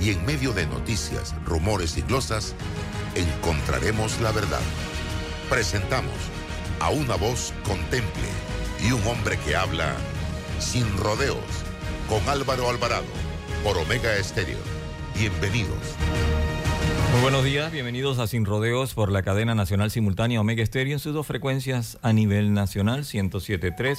y en medio de noticias, rumores y glosas, encontraremos la verdad. Presentamos a una voz contemple y un hombre que habla sin rodeos con Álvaro Alvarado por Omega Estéreo. Bienvenidos. Muy buenos días, bienvenidos a Sin Rodeos por la cadena nacional simultánea Omega Estéreo en sus dos frecuencias a nivel nacional, 107.3,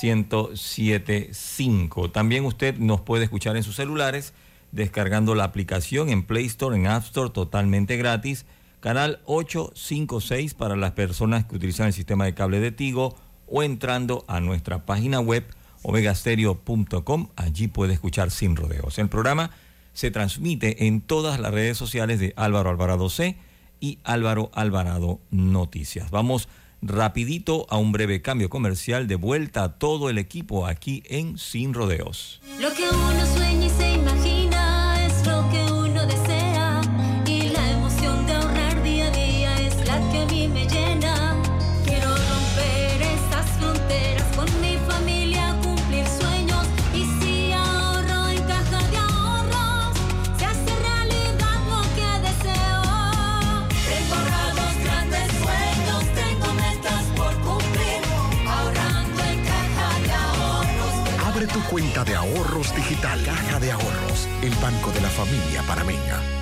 107.5. También usted nos puede escuchar en sus celulares descargando la aplicación en Play Store, en App Store, totalmente gratis. Canal 856 para las personas que utilizan el sistema de cable de Tigo o entrando a nuestra página web omegastereo.com. Allí puede escuchar sin rodeos. El programa se transmite en todas las redes sociales de Álvaro Alvarado C y Álvaro Alvarado Noticias. Vamos rapidito a un breve cambio comercial de vuelta a todo el equipo aquí en Sin Rodeos. Lo que uno sueña Abre tu cuenta de ahorros digital. Caja de Ahorros, el banco de la familia panameña.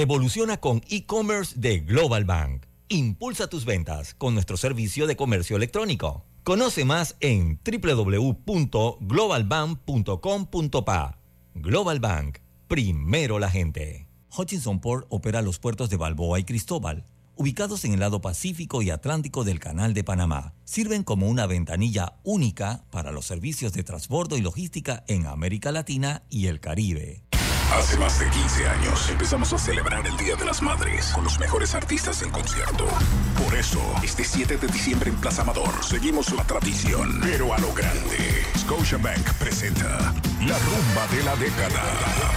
Evoluciona con e-commerce de Global Bank. Impulsa tus ventas con nuestro servicio de comercio electrónico. Conoce más en www.globalbank.com.pa. Global Bank, primero la gente. Hutchinson Port opera los puertos de Balboa y Cristóbal, ubicados en el lado Pacífico y Atlántico del Canal de Panamá. Sirven como una ventanilla única para los servicios de transbordo y logística en América Latina y el Caribe. Hace más de 15 años empezamos a celebrar el Día de las Madres con los mejores artistas en concierto. Por eso, este 7 de diciembre en Plaza Amador seguimos la tradición, pero a lo grande. Scotiabank presenta La Rumba de la Década.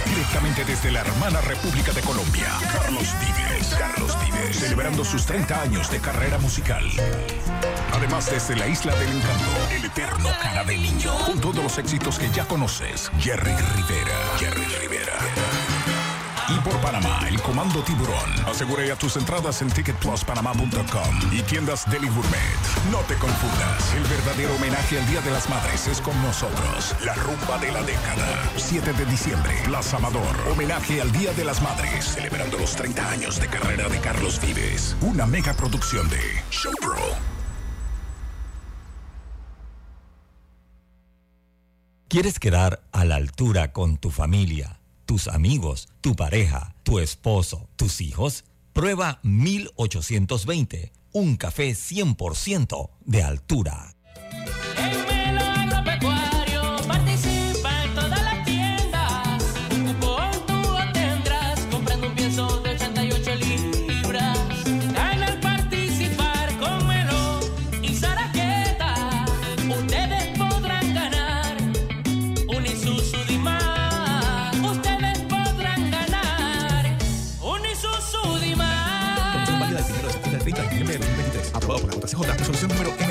Directamente desde la hermana República de Colombia, Carlos Vives. Carlos Vives, celebrando sus 30 años de carrera musical. Además, desde la Isla del Encanto, el eterno cara de niño, con todos los éxitos que ya conoces, Jerry Rivera. Jerry Rivera. Y por Panamá, el Comando Tiburón. Asegura ya tus entradas en ticketpluspanamá.com y tiendas Deli Gourmet. No te confundas, el verdadero homenaje al Día de las Madres es con nosotros. La rumba de la década. 7 de diciembre, Plaza Amador. Homenaje al Día de las Madres, celebrando los 30 años de carrera de Carlos Vives. Una mega producción de Showpro. ¿Quieres quedar a la altura con tu familia, tus amigos, tu pareja, tu esposo, tus hijos? Prueba 1820, un café 100% de altura.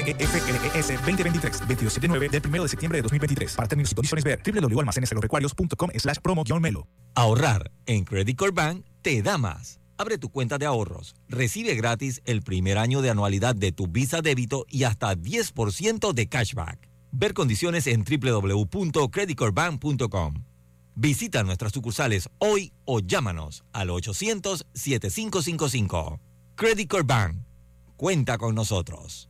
Número MEFLES 2023-2279 del 1 de septiembre de 2023. Para términos y condiciones ver www.almacenesagropecuarios.com slash promo-melo. Ahorrar en Credit Core Bank te da más. Abre tu cuenta de ahorros. Recibe gratis el primer año de anualidad de tu Visa débito y hasta 10% de cashback. Ver condiciones en www.creditcorebank.com. Visita nuestras sucursales hoy o llámanos al 800-7555. Credit Core Bank. Cuenta con nosotros.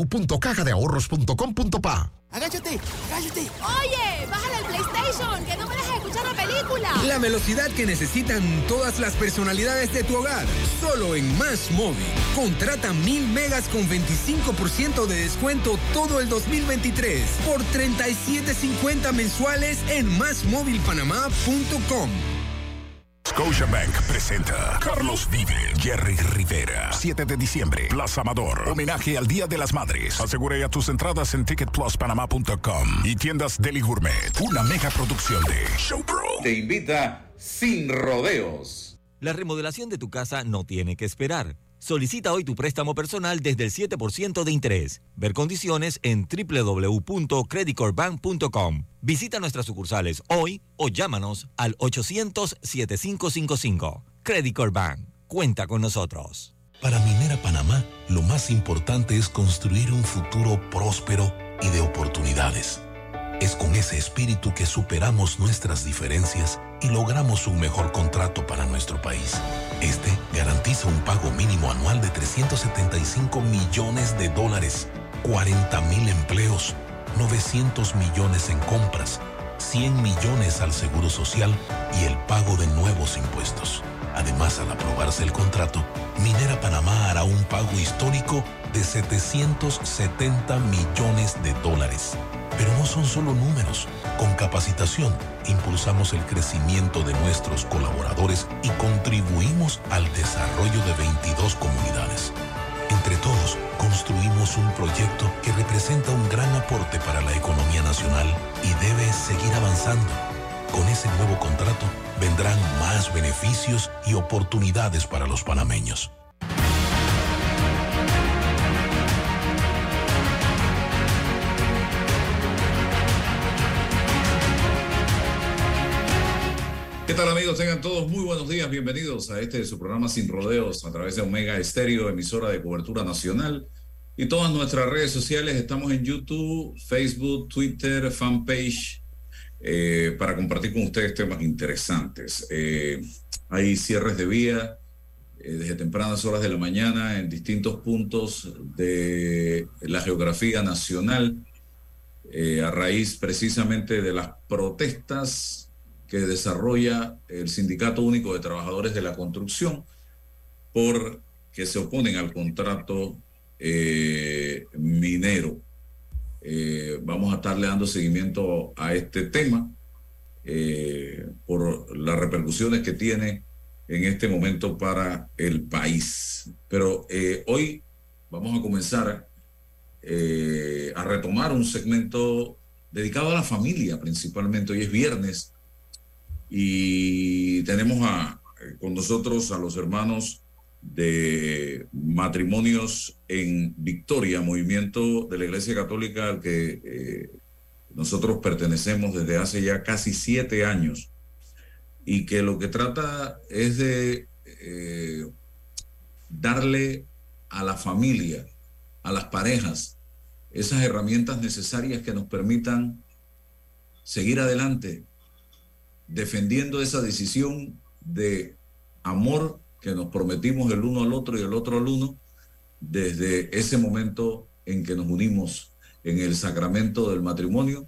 www.cajadeahorros.com.pa. Agáchate, agáchate. Oye, bájale al PlayStation, que no me dejes escuchar la película. La velocidad que necesitan todas las personalidades de tu hogar. Solo en Más Móvil. Contrata mil megas con 25% de descuento todo el 2023 por 37.50 mensuales en másmóvilpanamá.com. Scotiabank presenta Carlos Vive, Jerry Rivera. 7 de diciembre, Plaza Amador. Homenaje al Día de las Madres. Asegura ya tus entradas en ticketpluspanamá.com y tiendas Deli Gourmet. Una mega producción de Showpro. Te invita sin rodeos. La remodelación de tu casa no tiene que esperar. Solicita hoy tu préstamo personal desde el 7% de interés. Ver condiciones en www.creditcorbank.com. Visita nuestras sucursales hoy o llámanos al 800-7555. Credit. Cuenta con nosotros. Para Minera Panamá, lo más importante es construir un futuro próspero y de oportunidades. Es con ese espíritu que superamos nuestras diferencias y logramos un mejor contrato para nuestro país. Este garantiza un pago mínimo anual de 375 millones de dólares, 40 mil empleos, 900 millones en compras, 100 millones al Seguro Social y el pago de nuevos impuestos. Además, al aprobarse el contrato, Minera Panamá hará un pago histórico de 770 millones de dólares. Pero no son solo números. Con capacitación, impulsamos el crecimiento de nuestros colaboradores y contribuimos al desarrollo de 22 comunidades. Entre todos, construimos un proyecto que representa un gran aporte para la economía nacional y debe seguir avanzando. Con ese nuevo contrato vendrán más beneficios y oportunidades para los panameños. Tengan todos muy buenos días. Bienvenidos a este su programa Sin Rodeos a través de Omega Estéreo, emisora de cobertura nacional. Y todas nuestras redes sociales. Estamos en YouTube, Facebook, Twitter, fanpage, eh, para compartir con ustedes temas interesantes. Eh, hay cierres de vía eh, desde tempranas horas de la mañana en distintos puntos de la geografía nacional eh, a raíz precisamente de las protestas que desarrolla el Sindicato Único de Trabajadores de la Construcción por que se oponen al contrato eh, minero. Eh, vamos a estarle dando seguimiento a este tema eh, por las repercusiones que tiene en este momento para el país. Pero hoy vamos a comenzar a retomar un segmento dedicado a la familia principalmente. Hoy es viernes y tenemos a, con nosotros a los hermanos de matrimonios en Victoria, movimiento de la Iglesia Católica al que eh, nosotros pertenecemos desde hace ya casi siete años. Y que lo que trata es de eh, darle a la familia, a las parejas, esas herramientas necesarias que nos permitan seguir adelante, defendiendo esa decisión de amor que nos prometimos el uno al otro y el otro al uno, desde ese momento en que nos unimos en el sacramento del matrimonio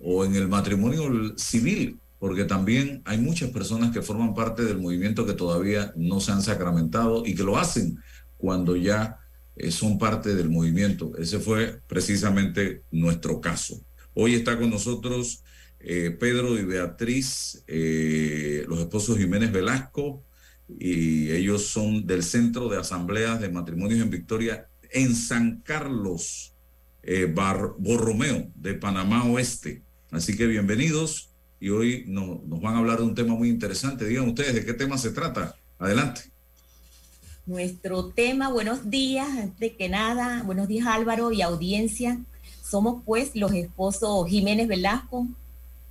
o en el matrimonio civil, porque también hay muchas personas que forman parte del movimiento que todavía no se han sacramentado y que lo hacen cuando ya eh, son parte del movimiento. Ese fue precisamente nuestro caso. Hoy está con nosotros eh, Pedro y Beatriz, eh, los esposos Jiménez Velasco, y ellos son del Centro de Asambleas de Matrimonios en Victoria en San Carlos, Bar Borromeo, de Panamá Oeste. Así que bienvenidos y hoy no- nos van a hablar de un tema muy interesante. Digan ustedes de qué tema se trata. Adelante. Nuestro tema, buenos días, antes que nada, buenos días Álvaro y audiencia. Somos pues los esposos Jiménez Velasco,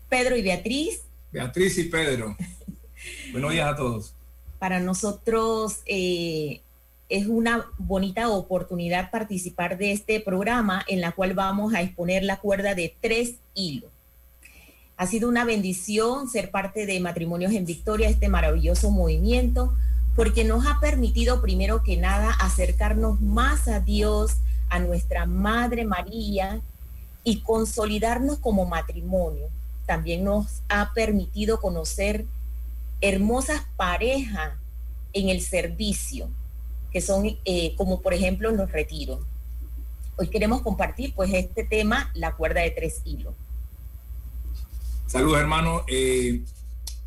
Pedro y Beatriz. Beatriz y Pedro. Buenos días a todos. Para nosotros eh, es una bonita oportunidad participar de este programa en la cual vamos a exponer la cuerda de tres hilos. Ha sido una bendición ser parte de Matrimonios en Victoria, este maravilloso movimiento, porque nos ha permitido primero que nada acercarnos más a Dios, a nuestra Madre María y consolidarnos como matrimonio. También nos ha permitido conocer hermosas parejas en el servicio, que son eh, como por ejemplo los retiros. Hoy queremos compartir pues este tema, la cuerda de tres hilos. Saludos, hermano. Eh,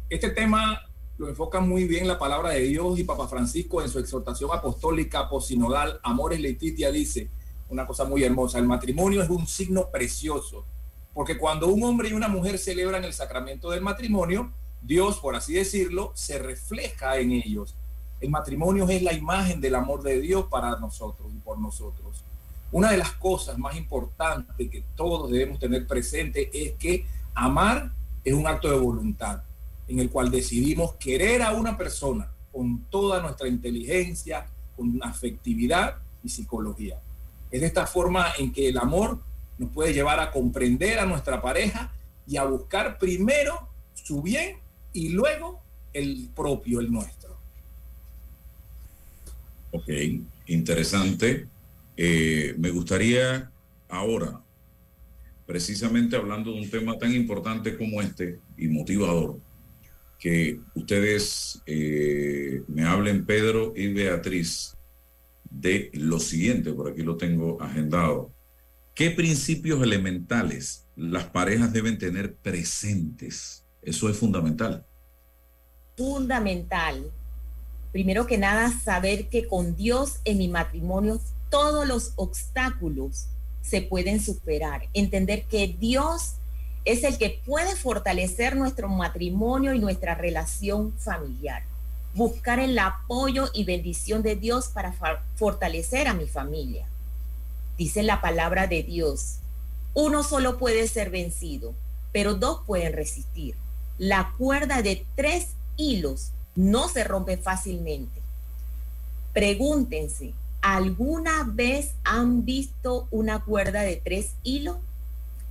este tema lo enfoca muy bien la palabra de Dios y Papa Francisco en su exhortación apostólica posinodal Amores Letitia dice una cosa muy hermosa. El matrimonio es un signo precioso, porque cuando un hombre y una mujer celebran el sacramento del matrimonio, Dios, por así decirlo, se refleja en ellos. El matrimonio es la imagen del amor de Dios para nosotros y por nosotros. Una de las cosas más importantes que todos debemos tener presente es que amar es un acto de voluntad en el cual decidimos querer a una persona con toda nuestra inteligencia, con afectividad y psicología. Es de esta forma en que el amor nos puede llevar a comprender a nuestra pareja y a buscar primero su bien y luego el propio, el nuestro. Ok, interesante. Eh, me gustaría ahora, precisamente hablando de un tema tan importante como este y motivador, que ustedes eh, me hablen, Pedro y Beatriz, de lo siguiente, por aquí lo tengo agendado. ¿Qué principios elementales las parejas deben tener presentes? Eso es fundamental. Fundamental. Primero que nada, saber que con Dios en mi matrimonio todos los obstáculos se pueden superar. Entender que Dios es el que puede fortalecer nuestro matrimonio y nuestra relación familiar. Buscar el apoyo y bendición de Dios para fortalecer a mi familia. Dice la palabra de Dios, uno solo puede ser vencido, pero dos pueden resistir. La cuerda de tres hilos no se rompe fácilmente. Pregúntense, ¿alguna vez han visto una cuerda de tres hilos?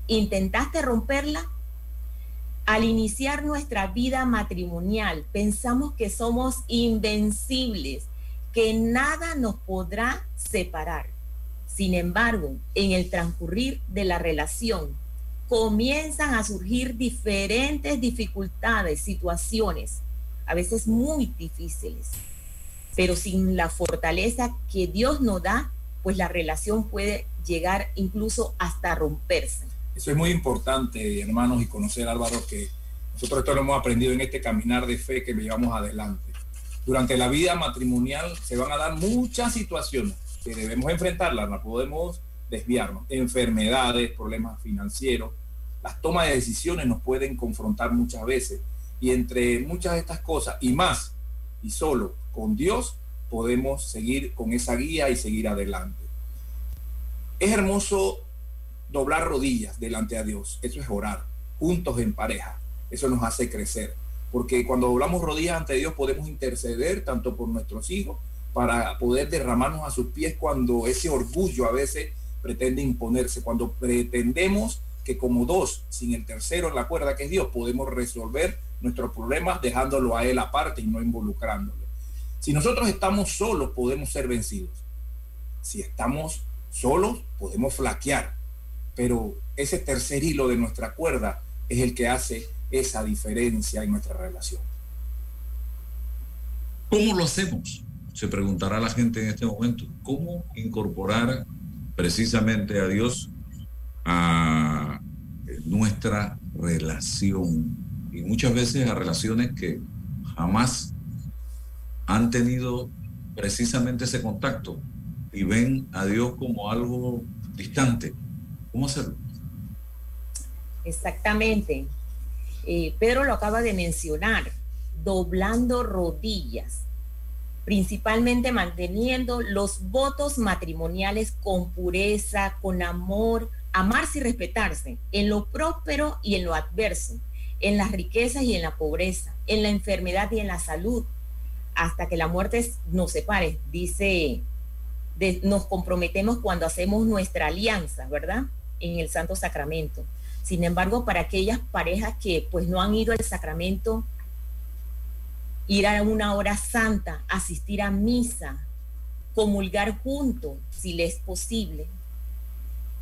¿Intentaste romperla? Al iniciar nuestra vida matrimonial, pensamos que somos invencibles, que nada nos podrá separar. Sin embargo, en el transcurrir de la relación, comienzan a surgir diferentes dificultades, situaciones, a veces muy difíciles. Pero sin la fortaleza que Dios nos da, pues la relación puede llegar incluso hasta romperse. Eso es muy importante, hermanos, y conocer, Álvaro, que nosotros esto lo hemos aprendido en este caminar de fe que llevamos adelante. Durante la vida matrimonial se van a dar muchas situaciones que debemos enfrentarlas, no podemos desviarnos. Enfermedades, problemas financieros, las tomas de decisiones nos pueden confrontar muchas veces. Y entre muchas de estas cosas y más, y solo con Dios, podemos seguir con esa guía y seguir adelante. Es hermoso doblar rodillas delante a Dios. Eso es orar, juntos en pareja. Eso nos hace crecer. Porque cuando doblamos rodillas ante Dios podemos interceder tanto por nuestros hijos para poder derramarnos a sus pies cuando ese orgullo a veces pretende imponerse, cuando pretendemos que como dos, sin el tercero en la cuerda que es Dios, podemos resolver nuestros problemas dejándolo a Él aparte y no involucrándolo. Si nosotros estamos solos, podemos ser vencidos. Si estamos solos, podemos flaquear. Pero ese tercer hilo de nuestra cuerda es el que hace esa diferencia en nuestra relación. ¿Cómo lo hacemos? Se preguntará la gente en este momento. ¿Cómo incorporar precisamente a Dios a nuestra relación? Y muchas veces a relaciones que jamás han tenido precisamente ese contacto y ven a Dios como algo distante. ¿Cómo hacerlo? Exactamente. Eh, Pedro lo acaba de mencionar, doblando rodillas, principalmente manteniendo los votos matrimoniales con pureza, con amor, amarse y respetarse, en lo próspero y en lo adverso, en las riquezas y en la pobreza, en la enfermedad y en la salud, hasta que la muerte nos separe, dice, nos comprometemos cuando hacemos nuestra alianza, ¿verdad? En el Santo Sacramento. Sin embargo, para aquellas parejas que pues no han ido al sacramento, ir a una hora santa, asistir a misa, comulgar juntos, si le es posible,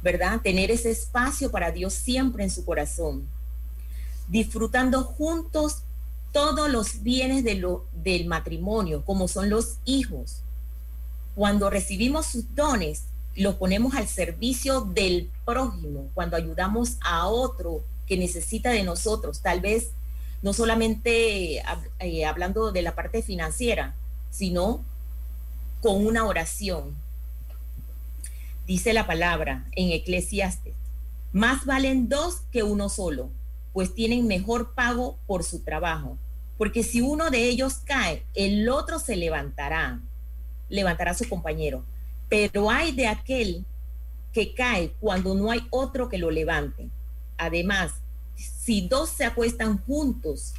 ¿verdad? Tener ese espacio para Dios siempre en su corazón, disfrutando juntos todos los bienes del matrimonio, como son los hijos. Cuando recibimos sus dones, los ponemos al servicio del prójimo, cuando ayudamos a otro que necesita de nosotros, tal vez no solamente eh, hablando de la parte financiera, sino con una oración. Dice la palabra en Eclesiastes, más valen dos que uno solo, pues tienen mejor pago por su trabajo, porque si uno de ellos cae, el otro se levantará, levantará a su compañero. Pero hay de aquel que cae cuando no hay otro que lo levante. Además, si dos se acuestan juntos,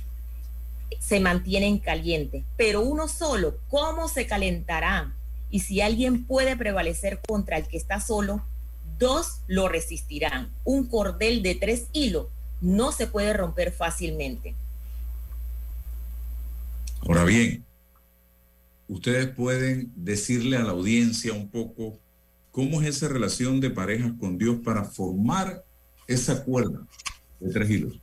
se mantienen calientes, pero uno solo, ¿cómo se calentará? Y si alguien puede prevalecer contra el que está solo, dos lo resistirán. Un cordel de tres hilos no se puede romper fácilmente. Ahora bien, ustedes pueden decirle a la audiencia un poco cómo es esa relación de parejas con Dios para formar esa cuerda de tres hilos.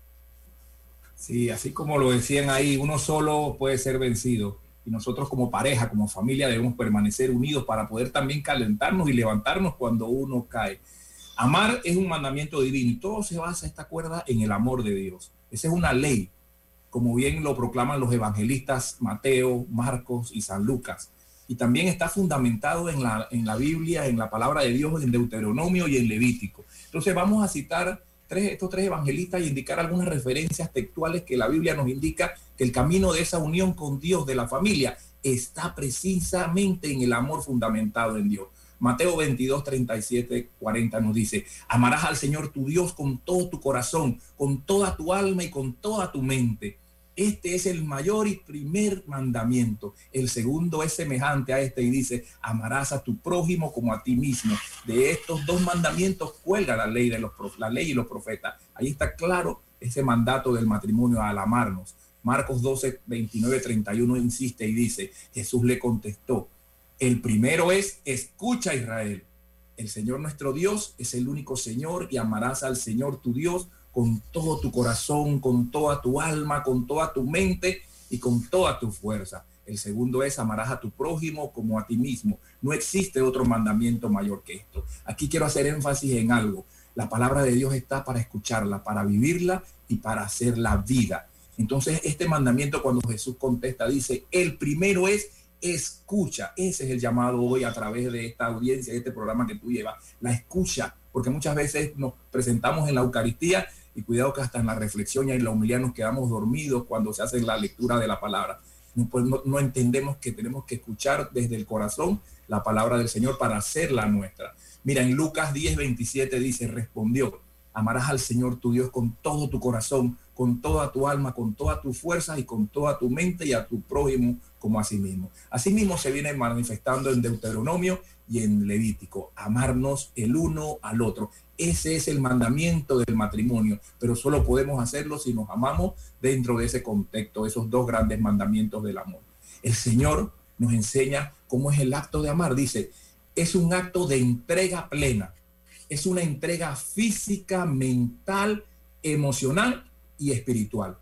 Sí, así como lo decían ahí, uno solo puede ser vencido. Y nosotros como pareja, como familia, debemos permanecer unidos para poder también calentarnos y levantarnos cuando uno cae. Amar es un mandamiento divino y todo se basa esta cuerda en el amor de Dios. Esa es una ley, como bien lo proclaman los evangelistas Mateo, Marcos y San Lucas. Y también está fundamentado en la, en la Biblia, en la palabra de Dios, en Deuteronomio y en Levítico. Entonces vamos a citar tres, estos tres evangelistas y indicar algunas referencias textuales que la Biblia nos indica que el camino de esa unión con Dios de la familia está precisamente en el amor fundamentado en Dios. Mateo 22, 37, 40 nos dice, amarás al Señor tu Dios con todo tu corazón, con toda tu alma y con toda tu mente. Este es el mayor y primer mandamiento. El segundo es semejante a este y dice, amarás a tu prójimo como a ti mismo. De estos dos mandamientos cuelga la ley, de los, la ley y los profetas. Ahí está claro ese mandato del matrimonio al amarnos. Marcos 12, 29, 31 insiste y dice, Jesús le contestó, el primero es, escucha Israel. El Señor nuestro Dios es el único Señor y amarás al Señor tu Dios con todo tu corazón, con toda tu alma, con toda tu mente y con toda tu fuerza. El segundo es amarás a tu prójimo como a ti mismo. No existe otro mandamiento mayor que esto. Aquí quiero hacer énfasis en algo. La palabra de Dios está para escucharla, para vivirla y para hacer la vida. Entonces, este mandamiento cuando Jesús contesta dice, el primero es escucha. Ese es el llamado hoy a través de esta audiencia, de este programa que tú llevas, la escucha, porque muchas veces nos presentamos en la Eucaristía y cuidado que hasta en la reflexión y en la humildad nos quedamos dormidos cuando se hace la lectura de la palabra. No, pues no, entendemos que tenemos que escuchar desde el corazón la palabra del Señor para hacerla nuestra. Mira, en Lucas 10, 27 dice, respondió, Amarás al Señor tu Dios con todo tu corazón, con toda tu alma, con toda tu fuerza y con toda tu mente y a tu prójimo como a sí mismo. Asimismo se viene manifestando en Deuteronomio y en Levítico, amarnos el uno al otro. Ese es el mandamiento del matrimonio, pero solo podemos hacerlo si nos amamos dentro de ese contexto, esos dos grandes mandamientos del amor. El Señor nos enseña cómo es el acto de amar. Dice, es un acto de entrega plena. Es una entrega física, mental, emocional y espiritual.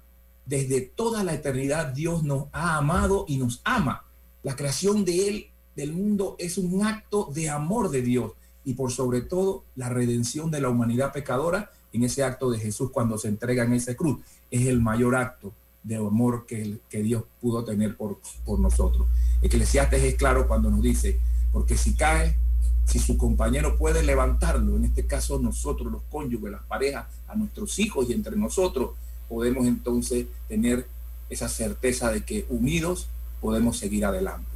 Desde toda la eternidad Dios nos ha amado y nos ama. La creación de Él, del mundo, es un acto de amor de Dios y por sobre todo la redención de la humanidad pecadora en ese acto de Jesús cuando se entrega en esa cruz. Es el mayor acto de amor que, que Dios pudo tener por, por nosotros. Eclesiastes es claro cuando nos dice, porque si cae, si su compañero puede levantarlo, en este caso nosotros los cónyuges, las parejas, a nuestros hijos y entre nosotros, podemos entonces tener esa certeza de que unidos podemos seguir adelante.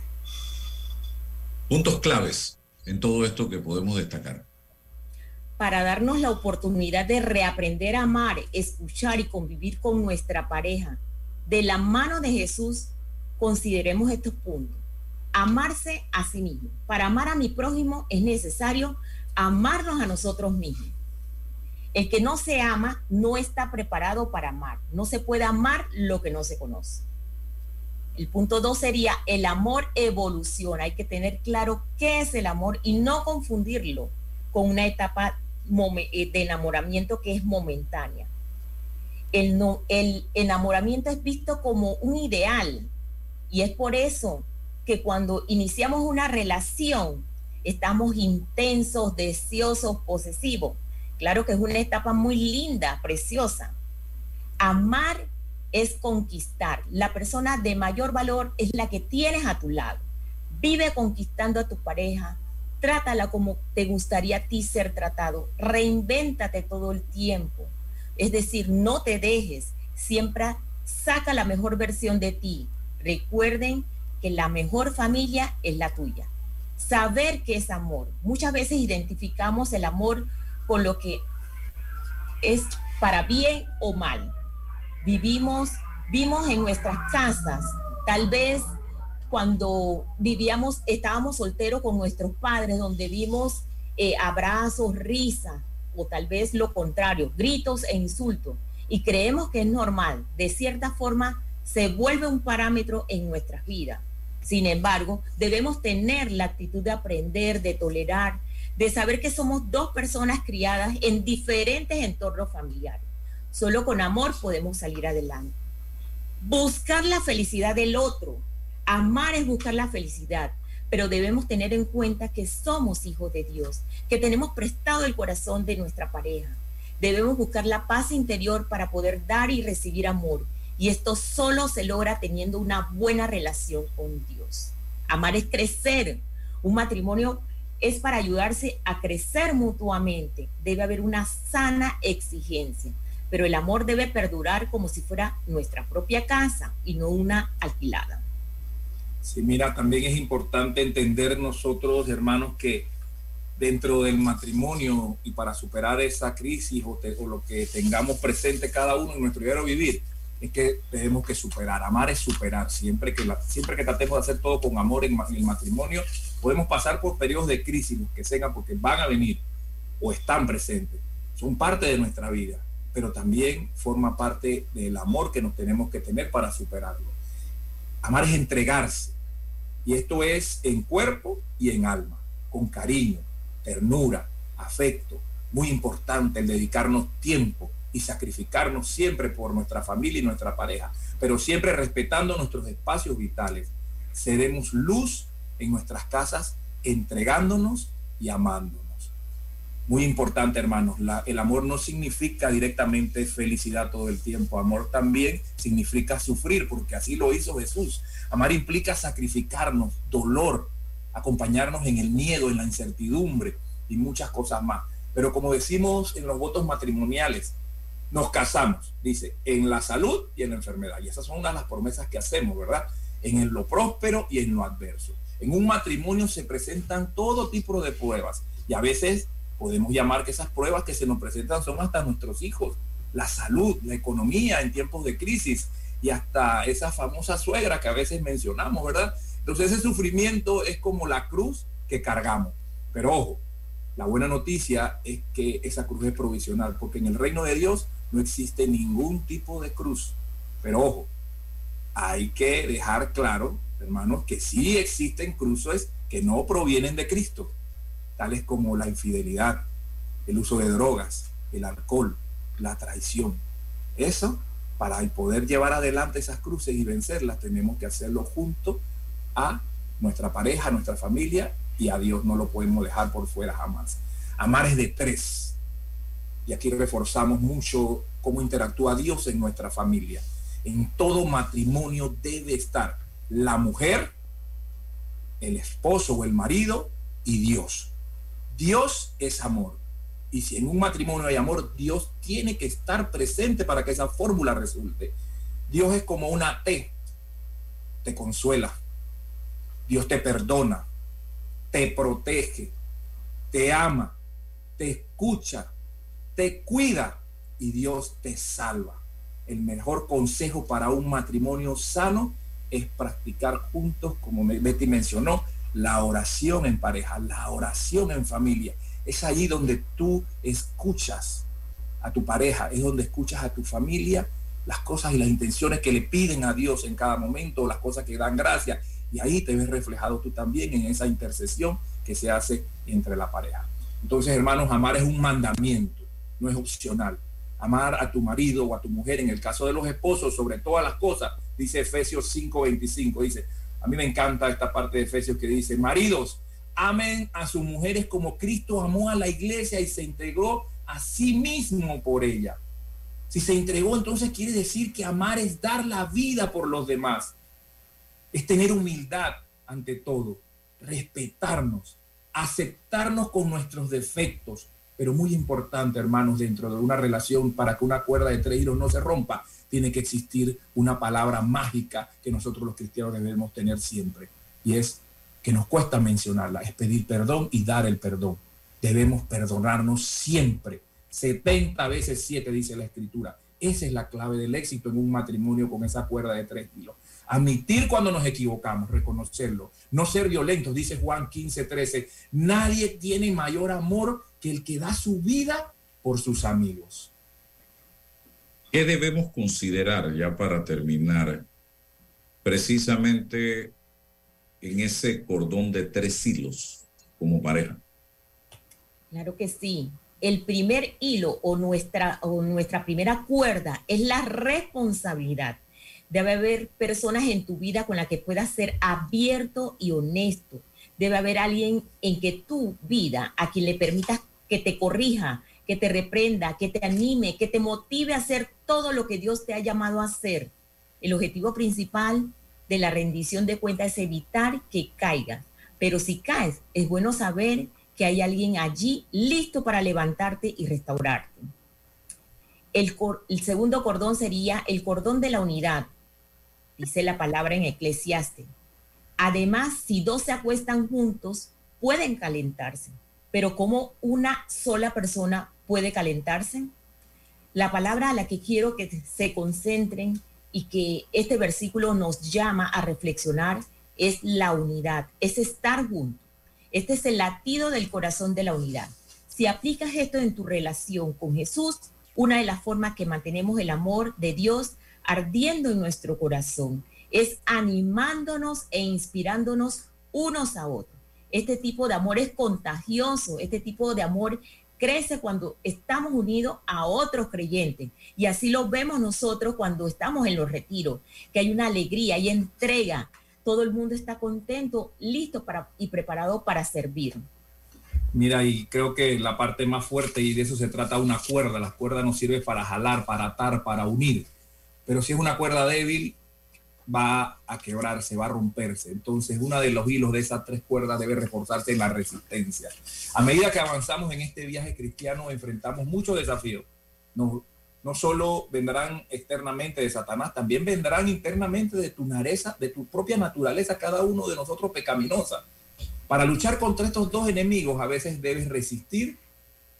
Puntos claves en todo esto que podemos destacar. Para darnos la oportunidad de reaprender a amar, escuchar y convivir con nuestra pareja, de la mano de Jesús, consideremos estos puntos. Amarse a sí mismo. Para amar a mi prójimo es necesario amarnos a nosotros mismos. El que no se ama no está preparado para amar. No se puede amar lo que no se conoce. El punto dos sería el amor evoluciona. Hay que tener claro qué es el amor y no confundirlo con una etapa de enamoramiento que es momentánea. El, no, el enamoramiento es visto como un ideal y es por eso que cuando iniciamos una relación estamos intensos, deseosos, posesivos. Claro que es una etapa muy linda, preciosa. Amar es conquistar. La persona de mayor valor es la que tienes a tu lado. Vive conquistando a tu pareja. Trátala como te gustaría a ti ser tratado. Reinvéntate todo el tiempo. Es decir, no te dejes. Siempre saca la mejor versión de ti. Recuerden que la mejor familia es la tuya. Saber qué es amor. Muchas veces identificamos el amor con lo que es para bien o mal. Vivimos, vimos en nuestras casas, tal vez cuando vivíamos, estábamos solteros con nuestros padres, donde vimos eh, abrazos, risas, o tal vez lo contrario, gritos e insultos, y creemos que es normal. De cierta forma, se vuelve un parámetro en nuestras vidas. Sin embargo, debemos tener la actitud de aprender, de tolerar, de saber que somos dos personas criadas en diferentes entornos familiares. Solo con amor podemos salir adelante. Buscar la felicidad del otro. Amar es buscar la felicidad, pero debemos tener en cuenta que somos hijos de Dios, que tenemos prestado el corazón de nuestra pareja. Debemos buscar la paz interior para poder dar y recibir amor. Y esto solo se logra teniendo una buena relación con Dios. Amar es crecer. Un matrimonio es para ayudarse a crecer mutuamente. Debe haber una sana exigencia, pero el amor debe perdurar como si fuera nuestra propia casa y no una alquilada. Sí, mira, también es importante entender nosotros, hermanos, que dentro del matrimonio y para superar esa crisis o, lo que tengamos presente cada uno en nuestro diario vivir, es que tenemos que superar. Amar es superar. Siempre que, la, siempre que tratemos de hacer todo con amor en, el matrimonio, podemos pasar por periodos de crisis, que sean, porque van a venir o están presentes. Son parte de nuestra vida, pero también forma parte del amor que nos tenemos que tener para superarlo. Amar es entregarse. Y esto es en cuerpo y en alma, con cariño, ternura, afecto. Muy importante el dedicarnos tiempo y sacrificarnos siempre por nuestra familia y nuestra pareja, pero siempre respetando nuestros espacios vitales. Seremos luz en nuestras casas, entregándonos y amándonos. Muy importante, hermanos, el amor no significa directamente felicidad todo el tiempo. Amor también significa sufrir, porque así lo hizo Jesús. Amar implica sacrificarnos, dolor, acompañarnos en el miedo, en la incertidumbre y muchas cosas más. Pero como decimos en los votos matrimoniales, nos casamos, dice, en la salud y en la enfermedad. Y esas son una de las promesas que hacemos, ¿verdad? En lo próspero y en lo adverso. En un matrimonio se presentan todo tipo de pruebas y a veces Podemos llamar que esas pruebas que se nos presentan son hasta nuestros hijos, la salud, la economía en tiempos de crisis y hasta esa famosa suegra que a veces mencionamos, ¿verdad? Entonces ese sufrimiento es como la cruz que cargamos. Pero ojo, la buena noticia es que esa cruz es provisional, porque en el reino de Dios no existe ningún tipo de cruz. Pero ojo, hay que dejar claro, hermanos, que sí existen cruces que no provienen de Cristo, tales como la infidelidad, el uso de drogas, el alcohol, la traición. Eso, para poder llevar adelante esas cruces y vencerlas, tenemos que hacerlo junto a nuestra pareja, a nuestra familia y a Dios no lo podemos dejar por fuera jamás. Amar es de tres. Y aquí reforzamos mucho cómo interactúa Dios en nuestra familia. En todo matrimonio debe estar la mujer, el esposo o el marido y Dios. Dios es amor. Y si en un matrimonio hay amor, Dios tiene que estar presente para que esa fórmula resulte. Dios es como una T. Te consuela. Dios te perdona. Te protege. Te ama. Te escucha. Te cuida. Y Dios te salva. El mejor consejo para un matrimonio sano es practicar juntos, como Betty mencionó, la oración en pareja, la oración en familia. Es allí donde tú escuchas a tu pareja, es donde escuchas a tu familia las cosas y las intenciones que le piden a Dios en cada momento, las cosas que dan gracia. Y ahí te ves reflejado tú también en esa intercesión que se hace entre la pareja. Entonces, hermanos, amar es un mandamiento, no es opcional. Amar a tu marido o a tu mujer, en el caso de los esposos, sobre todas las cosas, dice Efesios 5:25, dice, a mí me encanta esta parte de Efesios que dice, maridos, amen a sus mujeres como Cristo amó a la iglesia y se entregó a sí mismo por ella. Si se entregó, entonces quiere decir que amar es dar la vida por los demás. Es tener humildad ante todo, respetarnos, aceptarnos con nuestros defectos. Pero muy importante, hermanos, dentro de una relación, para que una cuerda de tres hilos no se rompa, tiene que existir una palabra mágica que nosotros los cristianos debemos tener siempre. Y es que nos cuesta mencionarla, es pedir perdón y dar el perdón. Debemos perdonarnos siempre. 70 veces 7 dice la escritura. Esa es la clave del éxito en un matrimonio con esa cuerda de tres hilos. Admitir cuando nos equivocamos, reconocerlo. No ser violentos, dice Juan 15, 13. Nadie tiene mayor amor que el que da su vida por sus amigos. ¿Qué debemos considerar ya para terminar precisamente en ese cordón de tres hilos como pareja? Claro que sí. El primer hilo o nuestra, o nuestra primera cuerda es la responsabilidad. Debe haber personas en tu vida con las que puedas ser abierto y honesto. Debe haber alguien en que tu vida, a quien le permitas que te corrija, que te reprenda, que te anime, que te motive a hacer todo lo que Dios te ha llamado a hacer. El objetivo principal de la rendición de cuentas es evitar que caigas. Pero si caes, es bueno saber que hay alguien allí listo para levantarte y restaurarte. El, segundo cordón sería el cordón de la unidad, dice la palabra en Eclesiaste. Además, si dos se acuestan juntos, pueden calentarse, pero ¿cómo una sola persona puede calentarse? La palabra a la que quiero que se concentren y que este versículo nos llama a reflexionar es la unidad, es estar juntos. Este es el latido del corazón de la unidad. Si aplicas esto en tu relación con Jesús, una de las formas que mantenemos el amor de Dios ardiendo en nuestro corazón es animándonos e inspirándonos unos a otros. Este tipo de amor es contagioso, este tipo de amor crece cuando estamos unidos a otros creyentes. Y así lo vemos nosotros cuando estamos en los retiros, que hay una alegría, hay entrega. Todo el mundo está contento, listo para, y preparado para servir. Mira, y creo que la parte más fuerte, y de eso se trata una cuerda, la cuerda nos sirve para jalar, para atar, para unir. Pero si es una cuerda débil, va a quebrarse, va a romperse. Entonces, uno de los hilos de esas tres cuerdas debe reforzarse en la resistencia. A medida que avanzamos en este viaje cristiano, enfrentamos muchos desafíos. No, no solo vendrán externamente de Satanás, también vendrán internamente de tu nareza, de tu propia naturaleza, cada uno de nosotros pecaminosa. Para luchar contra estos dos enemigos, a veces debes resistir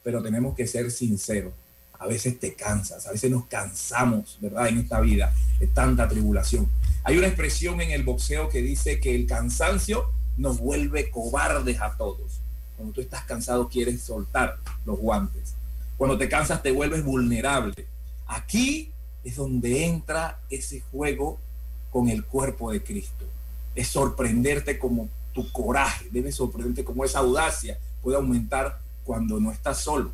pero tenemos que ser sinceros. A veces te cansas, a veces nos cansamos, ¿verdad? En esta vida de tanta tribulación. Hay una expresión en el boxeo que dice que el cansancio nos vuelve cobardes a todos. Cuando tú estás cansado quieres soltar los guantes. Cuando te cansas te vuelves vulnerable. Aquí es donde entra ese juego con el cuerpo de Cristo. Es sorprenderte como tu coraje, debe sorprenderte como esa audacia puede aumentar cuando no estás solo.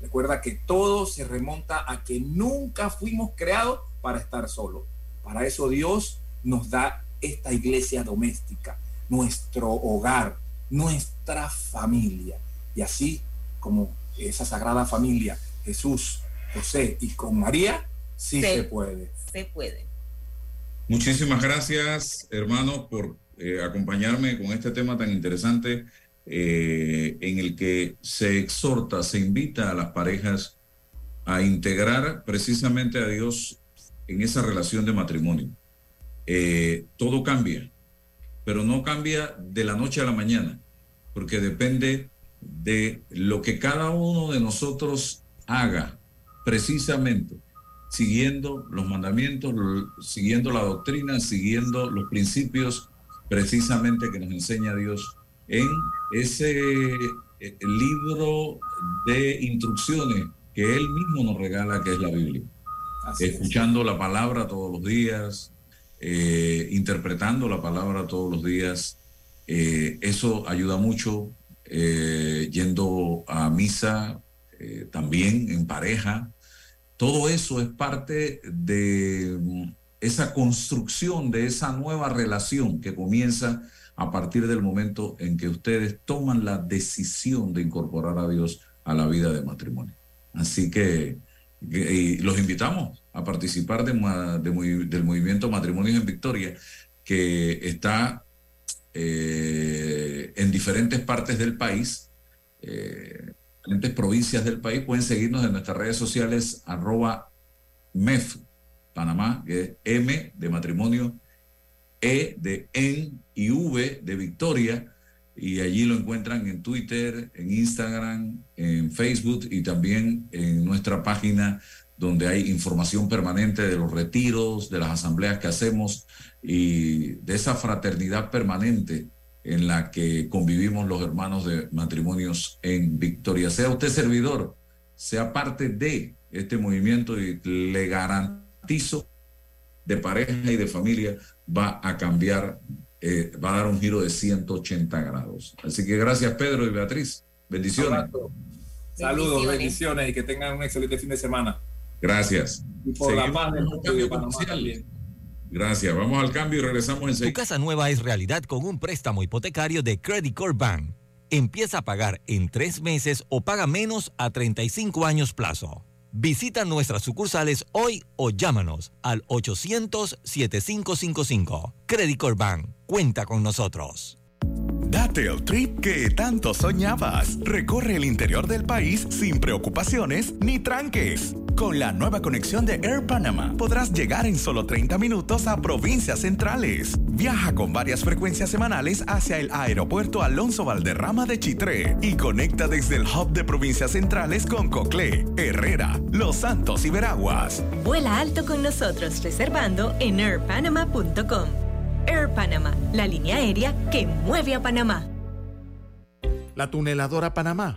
Recuerda que todo se remonta a que nunca fuimos creados para estar solos. Para eso Dios nos da esta iglesia doméstica, nuestro hogar, nuestra familia. Y así como esa sagrada familia, Jesús, José y con María, sí se, puede. Se puede. Muchísimas gracias, hermanos, por eh, acompañarme con este tema tan interesante eh, en el que se exhorta, se invita a las parejas a integrar precisamente a Dios en esa relación de matrimonio. Eh, todo cambia, pero no cambia de la noche a la mañana, porque depende de lo que cada uno de nosotros haga precisamente siguiendo los mandamientos, siguiendo la doctrina, siguiendo los principios precisamente que nos enseña Dios en ese eh, libro de instrucciones que Él mismo nos regala, que es la Biblia. Escuchando la palabra todos los días, eh, interpretando la palabra todos los días, eh, eso ayuda mucho, yendo a misa también en pareja, todo eso es parte de mm, esa construcción, de esa nueva relación que comienza a partir del momento en que ustedes toman la decisión de incorporar a Dios a la vida de matrimonio. Así que los invitamos a participar de, del movimiento Matrimonios en Victoria, que está eh, en diferentes partes del país. Eh, diferentes provincias del país, pueden seguirnos en nuestras redes sociales, arroba MEF Panamá, que es M de matrimonio, E de en y V de Victoria, y allí lo encuentran en Twitter, en Instagram, en Facebook y también en nuestra página donde hay información permanente de los retiros, de las asambleas que hacemos y de esa fraternidad permanente en la que convivimos los hermanos de matrimonios en Victoria. Sea usted servidor, sea parte de este movimiento y le garantizo de pareja y de familia va a cambiar, eh, va a dar un giro de 180 grados. Así que gracias Pedro y Beatriz. Bendiciones. Saludos, bendiciones y que tengan un excelente fin de semana. Gracias. Y por la paz del Panamá Gracias. Vamos al cambio y regresamos enseguida. Tu casa nueva es realidad con un préstamo hipotecario de Credit Core Bank. Empieza a pagar en tres meses o paga menos a 35 años plazo. Visita nuestras sucursales hoy o llámanos al 800-7555. Credit Bank. Cuenta con nosotros. Date el trip que tanto soñabas. Recorre el interior del país sin preocupaciones ni tranques. Con la nueva conexión de Air Panama podrás llegar en solo 30 minutos a provincias centrales. Viaja con varias frecuencias semanales hacia el aeropuerto Alonso Valderrama de Chitré y conecta desde el hub de provincias centrales con Coclé, Herrera, Los Santos y Veraguas. Vuela alto con nosotros reservando en airpanama.com. Air Panama, la línea aérea que mueve a Panamá. La tuneladora Panamá,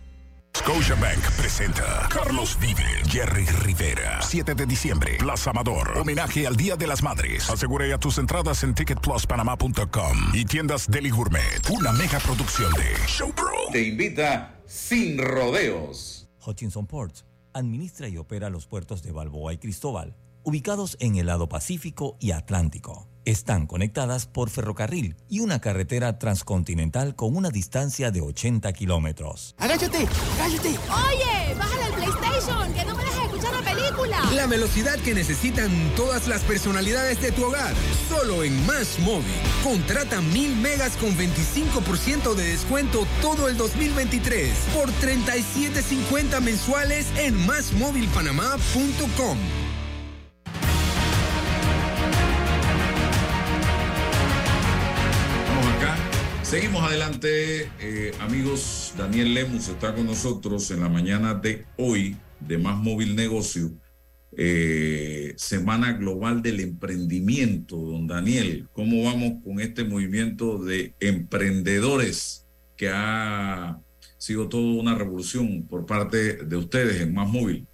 Scotiabank presenta Carlos Vive, Jerry Rivera. 7 de diciembre, Plaza Amador. Homenaje al Día de las Madres. Asegura ya tus entradas en ticketpluspanamá.com y tiendas Deli Gourmet. Una mega producción de Showpro. Te invita sin rodeos. Hutchinson Ports administra y opera los puertos de Balboa y Cristóbal, ubicados en el lado Pacífico y Atlántico. Están conectadas por ferrocarril y una carretera transcontinental con una distancia de 80 kilómetros. ¡Agáchate! ¡Agáchate! Oye, bájale al PlayStation, que no me dejes escuchar una película. La velocidad que necesitan todas las personalidades de tu hogar. Solo en Más Móvil. Contrata mil megas con 25% de descuento todo el 2023 por 37.50 mensuales en másmóvilpanamá.com. Seguimos adelante, eh, amigos. Daniel Lemus está con nosotros en la mañana de hoy de Más Móvil Negocio. eh, Semana Global del Emprendimiento. Don Daniel, ¿cómo vamos con este movimiento de emprendedores que ha sido toda una revolución por parte de ustedes en Más Móvil?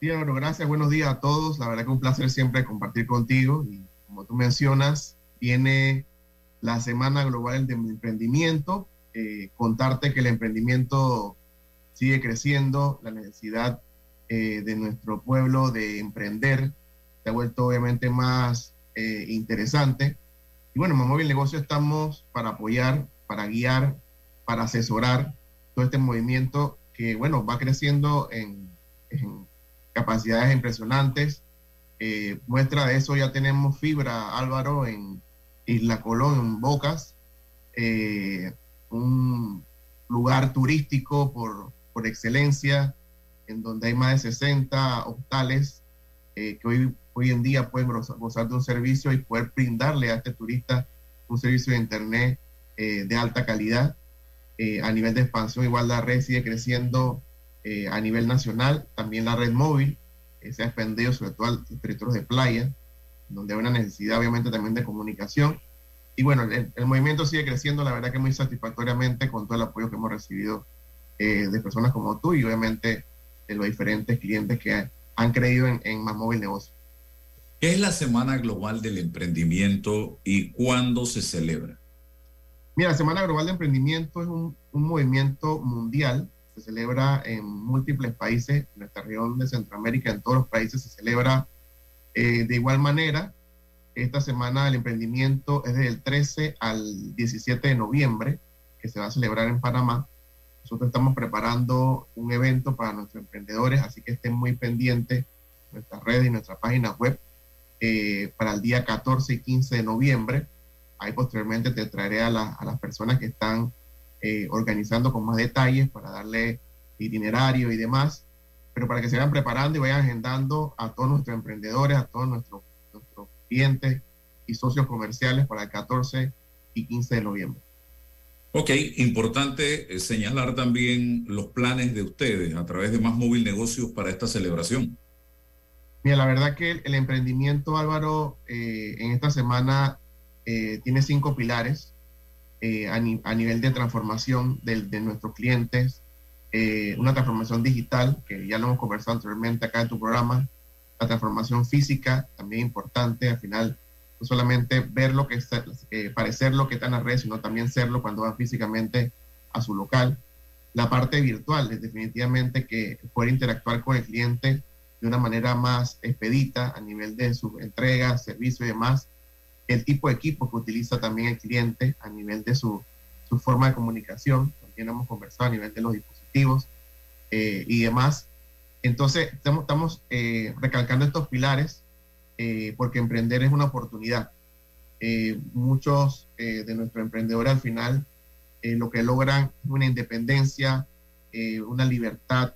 Sí, Álvaro, gracias. Buenos días a todos. La verdad que un placer siempre compartir contigo. Y como tú mencionas, viene la Semana Global del Emprendimiento. Eh, contarte que el emprendimiento sigue creciendo, la necesidad eh, de nuestro pueblo de emprender se ha vuelto obviamente más eh, interesante. Y bueno, en Móvil Negocio estamos para apoyar, para guiar, para asesorar todo este movimiento que, bueno, va creciendo en, capacidades impresionantes. Muestra de eso ya tenemos fibra, Álvaro, en Isla Colón, en Bocas, eh, un lugar turístico por, por excelencia, en donde hay más de 60 hostales eh, que hoy, hoy en día pueden goza- gozar de un servicio y poder brindarle a este turista un servicio de Internet eh, de alta calidad. A nivel de expansión, igual la red sigue creciendo a nivel nacional, también la red móvil se ha expandido sobre todo a territorios de playa, donde hay una necesidad obviamente también de comunicación. Y bueno, el, el movimiento sigue creciendo, la verdad que muy satisfactoriamente con todo el apoyo que hemos recibido eh, de personas como tú y obviamente de los diferentes clientes que han creído en, en Más Móvil Negocio. ¿Qué es la Semana Global del Emprendimiento y cuándo se celebra? Mira, la Semana Global de Emprendimiento es un, un movimiento mundial, se celebra en múltiples países, en nuestra región de Centroamérica, en todos los países se celebra eh, de igual manera. Esta Semana del Emprendimiento es del 13 al 17 de noviembre, que se va a celebrar en Panamá. Nosotros estamos preparando un evento para nuestros emprendedores, así que estén muy pendientes nuestras redes y nuestra página web eh, para el día 14 y 15 de noviembre. Ahí posteriormente te traeré a las personas que están eh, organizando con más detalles para darle itinerario y demás, pero para que se vayan preparando y vayan agendando a todos nuestros emprendedores, a todos nuestros, nuestros clientes y socios comerciales para el 14 y 15 de noviembre. Ok, importante eh, señalar también los planes de ustedes a través de Más Móvil Negocios para esta celebración. Mira, la verdad que el, el emprendimiento, Álvaro, eh, en esta semana eh, tiene cinco pilares eh, a, ni- a nivel de transformación del- de, nuestros clientes. Eh, una transformación digital, que ya lo hemos conversado anteriormente acá en tu programa. La transformación física, también importante. Al final, no solamente ver lo que está, eh, parecer lo que está en las redes, sino también serlo cuando van físicamente a su local. La parte virtual, es definitivamente que poder interactuar con el cliente de una manera más expedita a nivel de su entrega, servicio y demás. El tipo de equipo que utiliza también el cliente a nivel de su, su forma de comunicación. También hemos conversado a nivel de los dispositivos eh, y demás. Entonces, estamos, eh, recalcando estos pilares eh, porque emprender es una oportunidad. Eh, muchos de nuestros emprendedores al final lo que logran es una independencia, una libertad.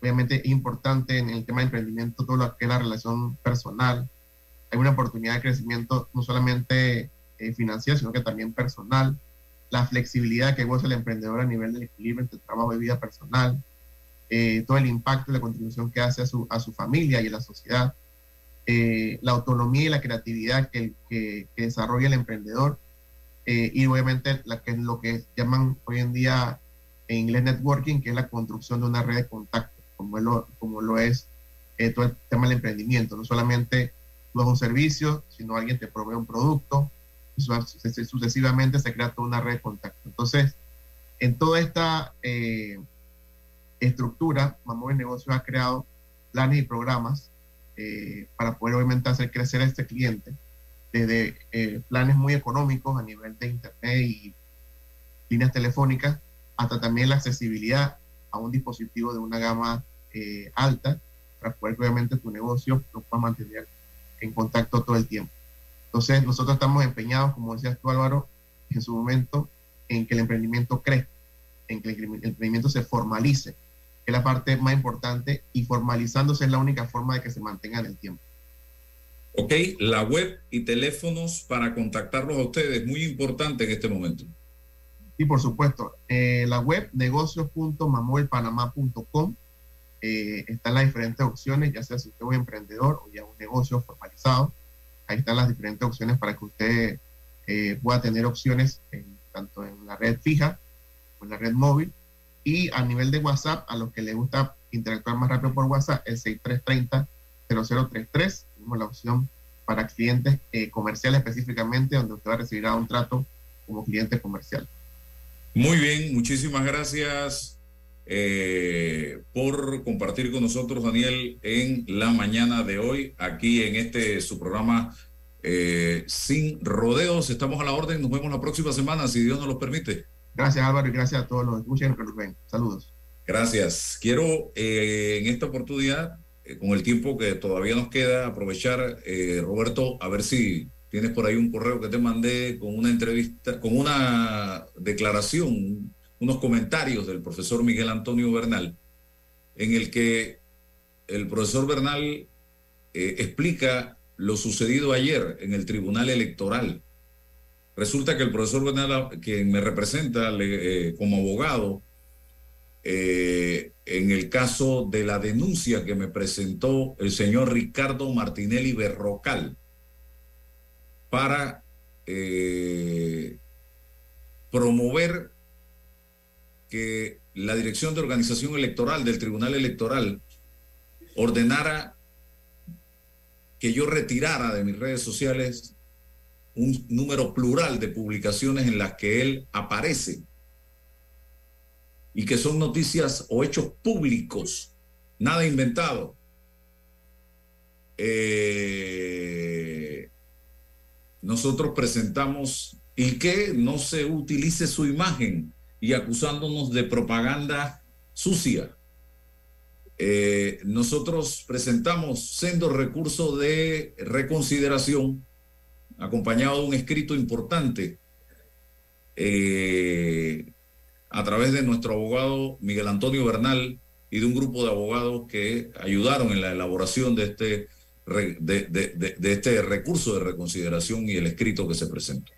Obviamente importante en el tema de emprendimiento todo lo que es la relación personal. Hay una oportunidad de crecimiento no solamente financiero, sino que también personal. La flexibilidad que goza el emprendedor a nivel del equilibrio entre trabajo y vida personal. Eh, todo el impacto y la contribución que hace a su, a su familia y a la sociedad. Eh, la autonomía y la creatividad que, que, desarrolla el emprendedor eh, y obviamente lo que llaman hoy en día en inglés networking, que es la construcción de una red de contactos, como lo, como lo es todo el tema del emprendimiento. No solamente tú das un servicio, sino alguien te provee un producto, sucesivamente se crea toda una red de contactos. Entonces, en toda esta eh, estructura, Mamóvil Negocios ha creado planes y programas eh, para poder obviamente hacer crecer a este cliente desde eh, planes muy económicos a nivel de internet y líneas telefónicas hasta también la accesibilidad a un dispositivo de una gama eh, alta para poder obviamente tu negocio lo pueda mantener en contacto todo el tiempo. Entonces, nosotros estamos empeñados, como decías tú Álvaro, en su momento, en que el emprendimiento crezca, en que el emprendimiento se formalice, que es la parte más importante, y formalizándose es la única forma de que se mantenga en el tiempo. Ok, la web y teléfonos para contactarlos a ustedes, muy importante en este momento. Y por supuesto, eh, la web negocios.mamuelpanamá.com eh, están las diferentes opciones, ya sea si usted es un emprendedor o ya un negocio formalizado. Ahí están las diferentes opciones para que usted eh, pueda tener opciones tanto en la red fija o en la red móvil. Y a nivel de WhatsApp, a los que les gusta interactuar más rápido por WhatsApp, el 6330-0033. Tenemos la opción para clientes eh, comerciales específicamente, donde usted va a recibir un trato como cliente comercial. Muy bien, muchísimas gracias eh, por compartir con nosotros, Daniel, en la mañana de hoy, aquí en este su programa eh, Sin Rodeos. Estamos a la orden, nos vemos la próxima semana, si Dios nos lo permite. Gracias Álvaro y gracias a todos los escuchan que nos ven. Saludos. Gracias. Quiero eh, en esta oportunidad, con el tiempo que todavía nos queda, aprovechar, Roberto, a ver si tienes por ahí un correo que te mandé con una entrevista, con una declaración, unos comentarios del profesor Miguel Antonio Bernal, en el que el profesor Bernal eh, explica lo sucedido ayer en el Tribunal Electoral. Resulta que el profesor Bernal, quien me representa eh, como abogado, eh, en el caso de la denuncia que me presentó el señor Ricardo Martinelli Berrocal, para eh, promover que la Dirección de Organización Electoral del Tribunal Electoral ordenara que yo retirara de mis redes sociales un número plural de publicaciones en las que él aparece y que son noticias o hechos públicos, nada inventado. Eh, nosotros presentamos y que no se utilice su imagen y acusándonos de propaganda sucia. Eh, nosotros presentamos sendo recurso de reconsideración acompañado de un escrito importante eh, a través de nuestro abogado Miguel Antonio Bernal y de un grupo de abogados que ayudaron en la elaboración de este de, este recurso de reconsideración y el escrito que se presentó.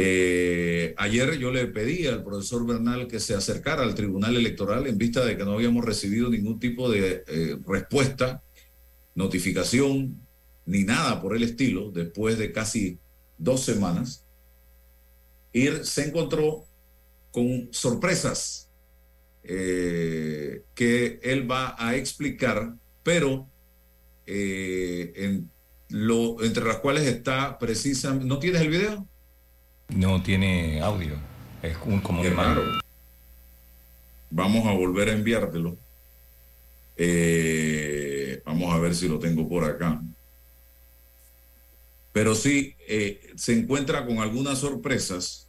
Eh, ayer yo le pedí al profesor Bernal que se acercara al Tribunal Electoral en vista de que no habíamos recibido ningún tipo de eh, respuesta, notificación, ni nada por el estilo, después de casi dos semanas. Y se encontró con sorpresas eh, que él va a explicar, pero eh, entre las cuales está precisamente... ¿No tienes el video? No tiene audio. Es un como. Vamos a volver a enviártelo. Eh, vamos a ver si lo tengo por acá. Pero sí, eh, se encuentra con algunas sorpresas.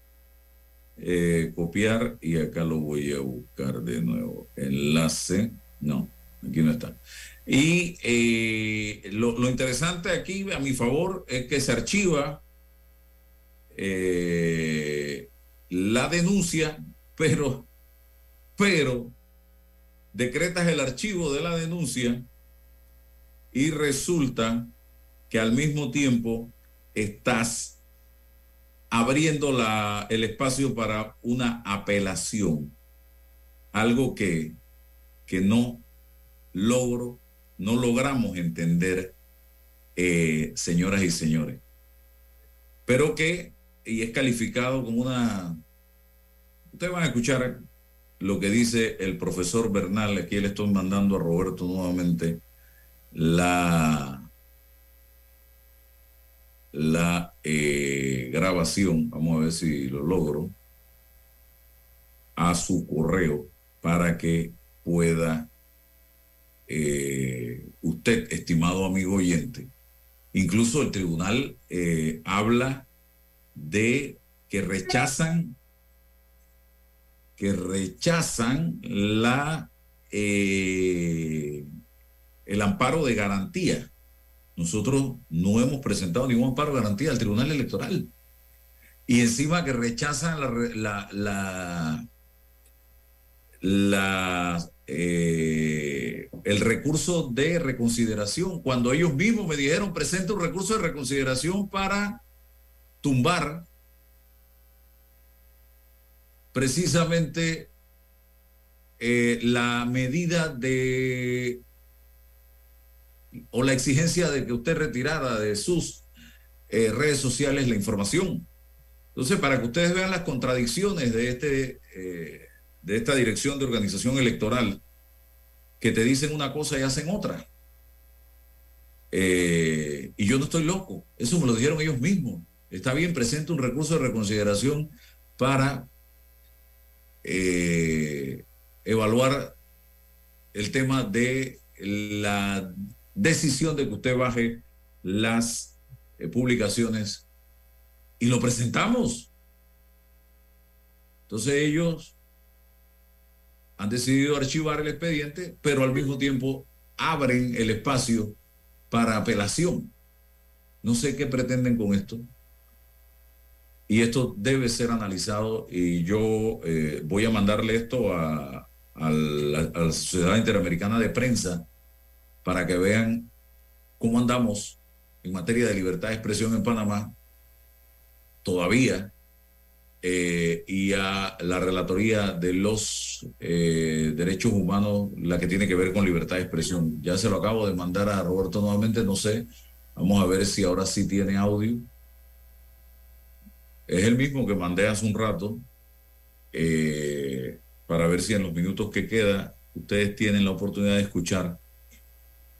Eh, copiar y acá lo voy a buscar de nuevo. Enlace. No, aquí no está. Y lo, lo, interesante aquí, a mi favor, es que se archiva eh, la denuncia, pero, pero decretas el archivo de la denuncia y resulta que al mismo tiempo estás abriendo la, el espacio para una apelación, algo que, que no logro no logramos entender, eh, señoras y señores. Pero que, y es calificado como una... Ustedes van a escuchar lo que dice el profesor Bernal, aquí le estoy mandando a Roberto nuevamente la, la eh, grabación, vamos a ver si lo logro, a su correo para que pueda eh, usted, estimado amigo oyente, incluso el tribunal eh, habla de que rechazan que rechazan la eh, el amparo de garantía. Nosotros no hemos presentado ningún amparo de garantía al Tribunal Electoral. Y encima que rechazan la, la, la, eh, el recurso de reconsideración, cuando ellos mismos me dijeron, presenta un recurso de reconsideración para tumbar precisamente eh, la medida de o la exigencia de que usted retirara de sus eh, redes sociales la información. Entonces, para que ustedes vean las contradicciones de, este, eh, de esta dirección de organización electoral, que te dicen una cosa y hacen otra. Y yo no estoy loco, eso me lo dijeron ellos mismos. Está bien, presente un recurso de reconsideración para eh, evaluar el tema de la decisión de que usted baje las eh, publicaciones y lo presentamos. Entonces ellos han decidido archivar el expediente, pero al mismo tiempo abren el espacio para apelación. No sé qué pretenden con esto. Y esto debe ser analizado y yo eh, voy a mandarle esto a, a la, a la Sociedad Interamericana de Prensa para que vean cómo andamos en materia de libertad de expresión en Panamá todavía eh, y a la Relatoría de los eh, Derechos Humanos, la que tiene que ver con libertad de expresión. Ya se lo acabo de mandar a Roberto nuevamente, no sé, vamos a ver si ahora sí tiene audio. Es el mismo que mandé hace un rato, eh, para ver si en los minutos que queda ustedes tienen la oportunidad de escuchar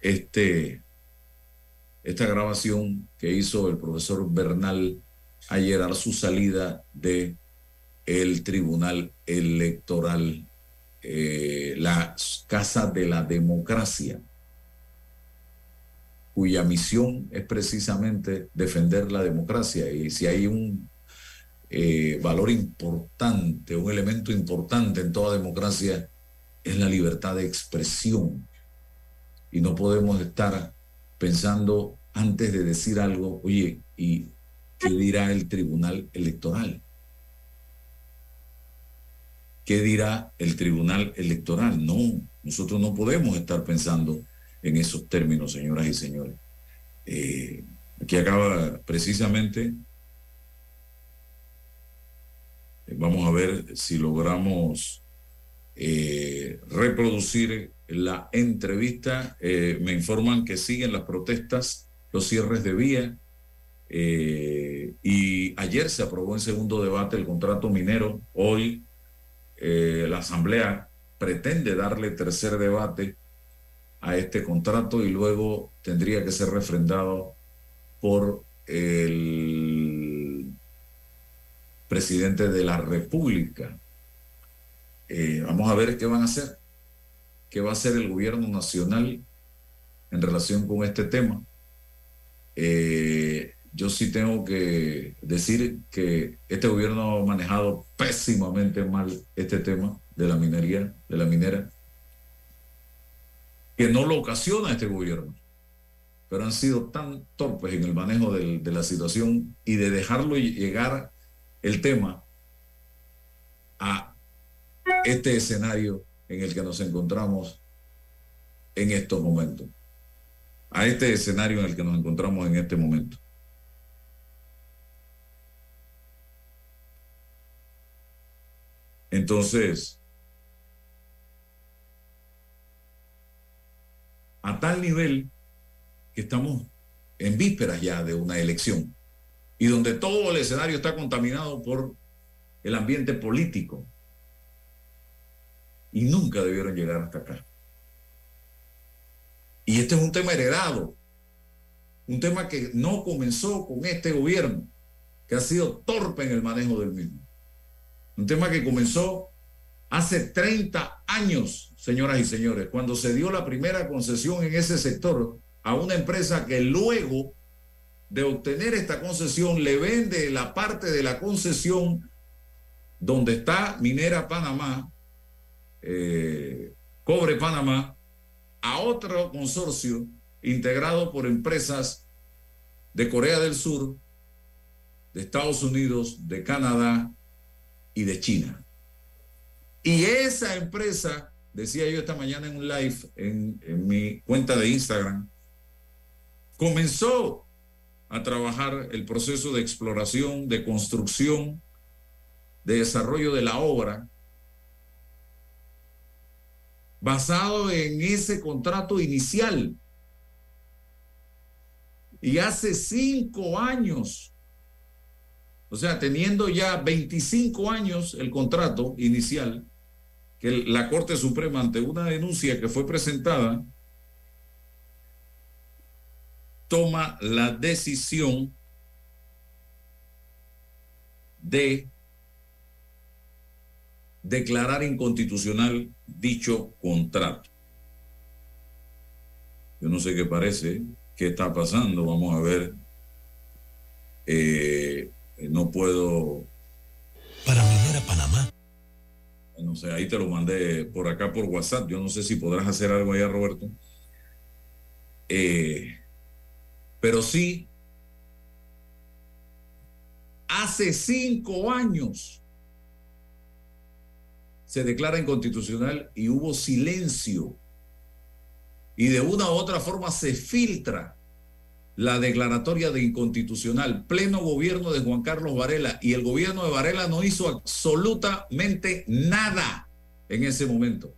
este, esta grabación que hizo el profesor Bernal ayer a su salida de el Tribunal Electoral, eh, la Casa de la Democracia, cuya misión es precisamente defender la democracia. Y si hay un eh, valor importante, un elemento importante en toda democracia, es la libertad de expresión. Y no podemos estar pensando antes de decir algo, oye, ¿y qué dirá el Tribunal Electoral? ¿Qué dirá el Tribunal Electoral? No, nosotros no podemos estar pensando en esos términos, señoras y señores. Eh, aquí acaba precisamente, eh, vamos a ver si logramos eh, reproducir la entrevista. Eh, me informan que siguen las protestas, los cierres de vía. eh, y ayer se aprobó en segundo debate el contrato minero. Hoy eh, la Asamblea pretende darle tercer debate a este contrato y luego tendría que ser refrendado por el presidente de la República. Eh, vamos a ver qué van a hacer, qué va a hacer el gobierno nacional en relación con este tema. Eh, yo sí tengo que decir que este gobierno ha manejado pésimamente mal este tema de la minería, de la minera, que no lo ocasiona este gobierno, pero han sido tan torpes en el manejo de la situación y de dejarlo llegar el tema a este escenario en el que nos encontramos en estos momentos, a este escenario en el que nos encontramos en este momento. Entonces, a tal nivel que estamos en vísperas ya de una elección y donde todo el escenario está contaminado por el ambiente político y nunca debieron llegar hasta acá. Y este es un tema heredado, un tema que no comenzó con este gobierno, que ha sido torpe en el manejo del mismo. Un tema que comenzó hace 30 años, señoras y señores, cuando se dio la primera concesión en ese sector a una empresa que luego de obtener esta concesión le vende la parte de la concesión donde está Minera Panamá, eh, Cobre Panamá, a otro consorcio integrado por empresas de Corea del Sur, de Estados Unidos, de Canadá y de China. Y esa empresa, decía yo esta mañana en un live en, en mi cuenta de Instagram, comenzó a trabajar el proceso de exploración, de construcción, de desarrollo de la obra, basado en ese contrato inicial. Y hace cinco años, o sea, teniendo ya 25 años el contrato inicial, que la Corte Suprema, ante una denuncia que fue presentada, toma la decisión de declarar inconstitucional dicho contrato. Yo no sé qué parece, qué está pasando, vamos a ver. Eh, no puedo... Para Minera Panamá. No sé, ahí te lo mandé por acá por WhatsApp. Yo no sé si podrás hacer algo allá, Roberto. Eh, pero sí, hace cinco años se declara inconstitucional y hubo silencio. Y de una u otra forma se filtra la declaratoria de inconstitucional, pleno gobierno de Juan Carlos Varela, y el gobierno de Varela no hizo absolutamente nada en ese momento.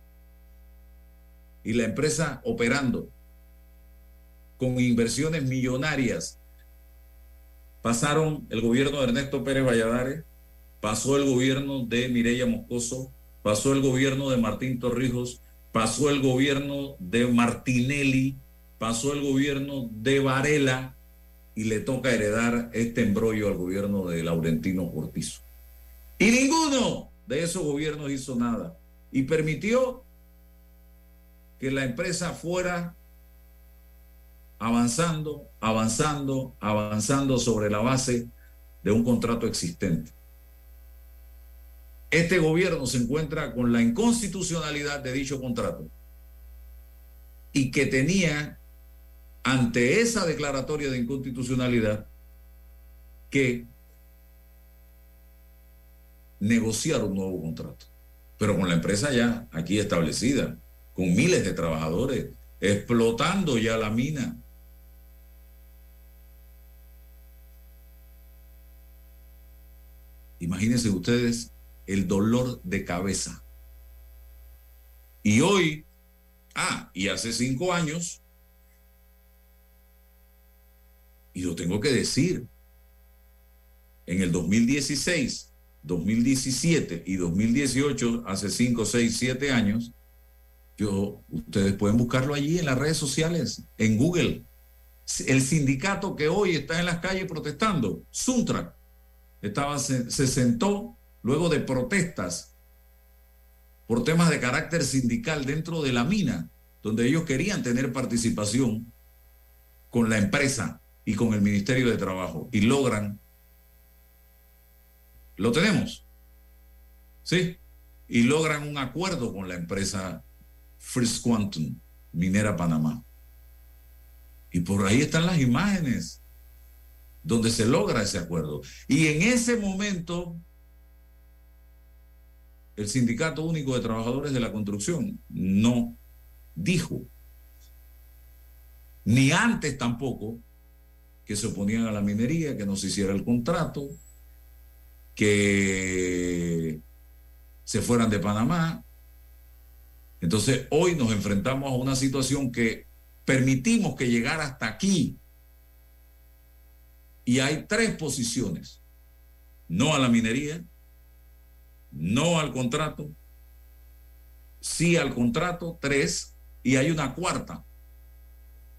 Y la empresa operando con inversiones millonarias. Pasaron el gobierno de Ernesto Pérez Valladares, pasó el gobierno de Mireya Moscoso, pasó el gobierno de Martín Torrijos, pasó el gobierno de Martinelli, pasó el gobierno de Varela y le toca heredar este embrollo al gobierno de Laurentino Cortizo. Y ninguno de esos gobiernos hizo nada y permitió que la empresa fuera avanzando, avanzando, avanzando sobre la base de un contrato existente. Este gobierno se encuentra con la inconstitucionalidad de dicho contrato y que tenía ante esa declaratoria de inconstitucionalidad que negociar un nuevo contrato, pero con la empresa ya aquí establecida, con miles de trabajadores, explotando ya la mina. Imagínense ustedes el dolor de cabeza. Y hoy, ah, y hace cinco años, y lo tengo que decir, en el 2016, 2017 y 2018, hace cinco, seis, siete años, yo, ustedes pueden buscarlo allí en las redes sociales, en Google. El sindicato que hoy está en las calles protestando, Suntra, estaba, se, se sentó luego de protestas por temas de carácter sindical dentro de la mina, donde ellos querían tener participación con la empresa y con el Ministerio de Trabajo y logran, lo tenemos, ¿sí? Y logran un acuerdo con la empresa First Quantum, Minera Panamá. Y por ahí están las imágenes donde se logra ese acuerdo. Y en ese momento, el Sindicato Único de Trabajadores de la Construcción no dijo, ni antes tampoco, que se oponían a la minería, que no se hiciera el contrato, que se fueran de Panamá. Entonces, hoy nos enfrentamos a una situación que permitimos que llegara hasta aquí. Y hay tres posiciones. No a la minería, no al contrato, sí al contrato, tres, y hay una cuarta,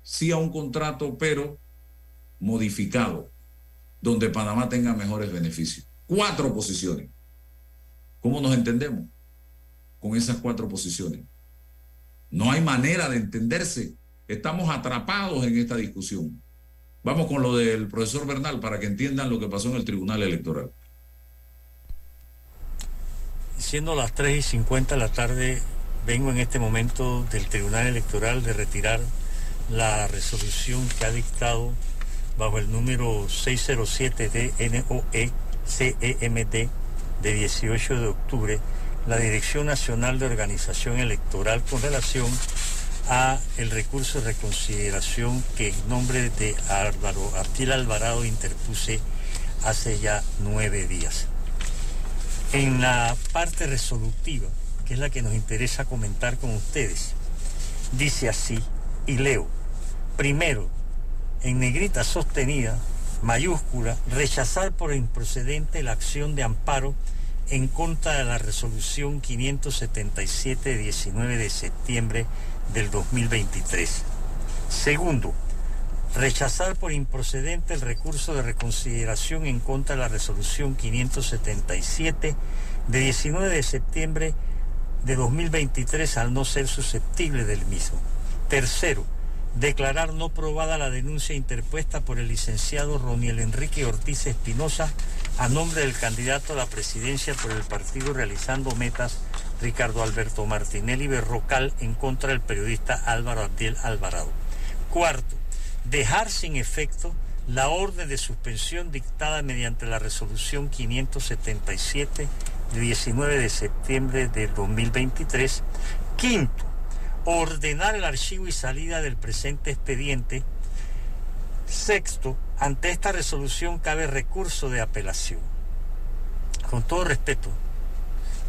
sí a un contrato, pero modificado, donde Panamá tenga mejores beneficios. Cuatro posiciones. ¿Cómo nos entendemos con esas cuatro posiciones? No hay manera de entenderse. Estamos atrapados en esta discusión. Vamos con lo del profesor Bernal para que entiendan lo que pasó en el Tribunal Electoral. Siendo las 3 y 50 de la tarde vengo en este momento del Tribunal Electoral de retirar la resolución que ha dictado bajo el número 607 DNOE CEMD de 18 de octubre la Dirección Nacional de Organización Electoral con relación a el recurso de reconsideración que en nombre de Álvaro Abdiel Alvarado interpuse hace ya nueve días. En la parte resolutiva, que es la que nos interesa comentar con ustedes, dice así, y leo, primero, en negrita sostenida, mayúscula, rechazar por improcedente la acción de amparo en contra de la resolución 577 de 19 de septiembre del 2023. Segundo, rechazar por improcedente el recurso de reconsideración en contra de la resolución 577 de 19 de septiembre de 2023 al no ser susceptible del mismo. Tercero, declarar no probada la denuncia interpuesta por el licenciado Roniel Enrique Ortiz Espinosa a nombre del candidato a la presidencia por el partido realizando metas Ricardo Alberto Martinelli Berrocal en contra del periodista Álvaro Abdiel Alvarado. Cuarto, dejar sin efecto la orden de suspensión dictada mediante la resolución 577 de 19 de septiembre del 2023. Quinto, ordenar el archivo y salida del presente expediente. Sexto, ante esta resolución cabe recurso de apelación. Con todo respeto,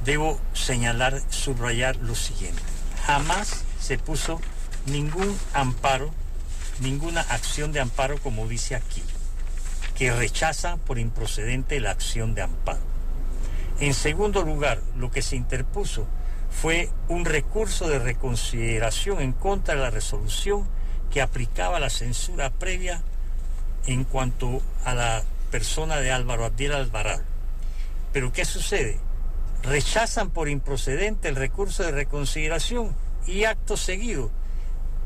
debo señalar, subrayar lo siguiente. Jamás se puso ningún amparo, ninguna acción de amparo como dice aquí, que rechaza por improcedente la acción de amparo. En segundo lugar, lo que se interpuso fue un recurso de reconsideración en contra de la resolución que aplicaba la censura previa en cuanto a la persona de Álvaro Abdiel Alvarado. Pero ¿qué sucede? Rechazan por improcedente el recurso de reconsideración y acto seguido.